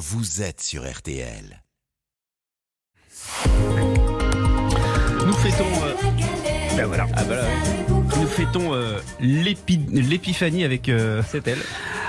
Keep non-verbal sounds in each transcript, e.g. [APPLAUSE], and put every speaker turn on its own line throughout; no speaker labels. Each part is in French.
vous êtes sur RTL.
Nous fêtons. euh, ben voilà. Ah bah là, ouais. Nous fêtons euh, l'épi- l'épiphanie avec. euh,
C'est elle.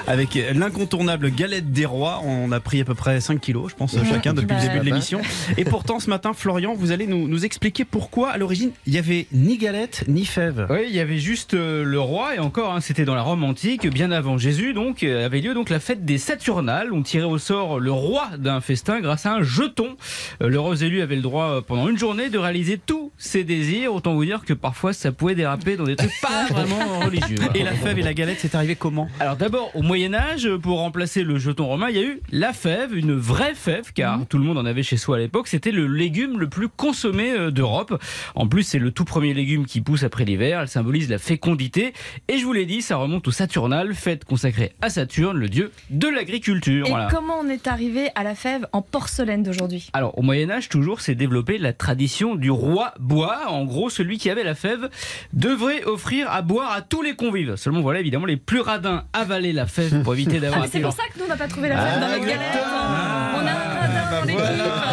Avec l'incontournable galette des rois. On a pris à peu près 5 kilos, je pense, chacun depuis le
Bah,
début de l'émission. Et pourtant, ce matin, Florian, vous allez nous, nous expliquer pourquoi, à l'origine, il y avait ni galette ni fève.
Oui, il y avait juste euh, le roi et encore, hein, c'était dans la Rome antique, bien avant Jésus, donc euh, avait lieu donc la fête des Saturnales. On tirait au sort le roi d'un festin grâce à un jeton. Euh, le roi élu avait le droit euh, pendant une journée de réaliser tous ses désirs. Autant vous dire que parfois ça pouvait déraper dans des trucs pas [LAUGHS] vraiment religieux.
Et la fève et la galette, c'est arrivé comment?
Alors d'abord, au Moyen Âge, pour remplacer le jeton romain, il y a eu la fève, une vraie fève, car
Mhm.
tout le monde en avait chez soi à l'époque. C'était le légume le plus consommé euh, d'Europe. En plus, c'est le tout premier légume qui pousse après l'hiver. Elle symbolise la fécondité. Et je vous l'ai dit, ça remonte au Saturnal, fête consacrée à Saturne, le dieu de l'agriculture.
Et
Voilà.
comment on est arrivé à la fève en porcelaine d'aujourd'hui?
Alors, au Moyen-Âge, toujours, s'est développée la tradition du roi bois. En gros, celui qui avait la fève devrait offrir à boire à tous les convives. Seulement, voilà, évidemment, les plus radins avalaient la fève pour éviter
Ah,
d'avoir
mais
à
c'est pour ça que nous on n'a pas trouvé la fève dans notre galette. hein. On a un radin dans l'équipe.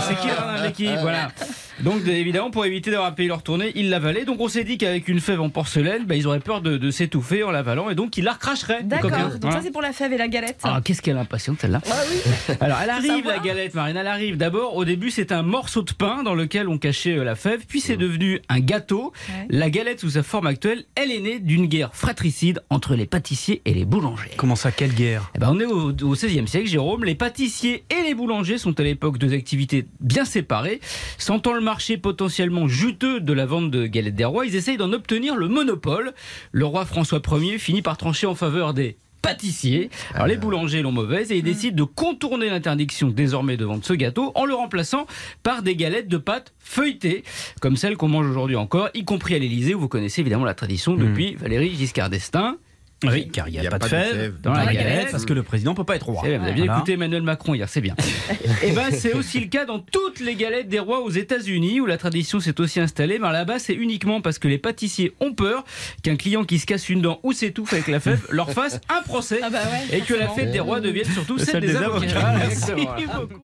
C'est qui le radin de l'équipe Voilà. Donc de- évidemment pour éviter d'avoir à payer leur tournée, ils l'avalaient. Donc on s'est dit qu'avec une fève en porcelaine, bah, ils auraient peur de, de s'étouffer en l'avalant et donc ils la recracheraient.
D'accord, donc
Voilà.
ça c'est pour la fève et la galette.
Ah, qu'est-ce qu'elle est impatiente celle-là
Ah oui. [LAUGHS]
Alors elle arrive la galette, Marine, elle arrive. D'abord, au début, c'est un morceau de pain dans lequel on cachait euh, la fève, puis c'est devenu un gâteau.
Ouais.
La galette sous sa forme actuelle, elle est née d'une guerre fratricide entre les pâtissiers et les boulangers.
Comment ça, quelle guerre?
Eh ben, on est au, au XVIe siècle, Jérôme. Les pâtissiers et les boulangers sont à l'époque deux activités bien séparées. Sentant le marché potentiellement juteux de la vente de galettes des rois, ils essayent d'en obtenir le monopole. Le roi François Ier finit par trancher en faveur des pâtissiers. Alors les boulangers l'ont mauvaise et ils décident de contourner l'interdiction désormais de vendre ce gâteau en le remplaçant par des galettes de pâte feuilletées, comme celles qu'on mange aujourd'hui encore, y compris à l'Élysée où vous connaissez évidemment la tradition depuis Valérie Giscard d'Estaing.
Oui, car il n'y a, pas, de fève
dans la galette.
parce que le président peut pas être roi.
C'est bien, vous avez bien
Voilà.
écouté Emmanuel Macron hier, c'est bien. [LAUGHS] Et ben c'est aussi le cas dans toutes les galettes des rois aux États-Unis où la tradition s'est aussi installée. Mais là-bas, c'est uniquement parce que les pâtissiers ont peur qu'un client qui se casse une dent ou s'étouffe avec la fève leur fasse un procès
Ah bah ouais,
et que la fête des rois devienne surtout
Celle
celle des
des
avocats.
avocats. [LAUGHS]
Merci
Exactement.
beaucoup.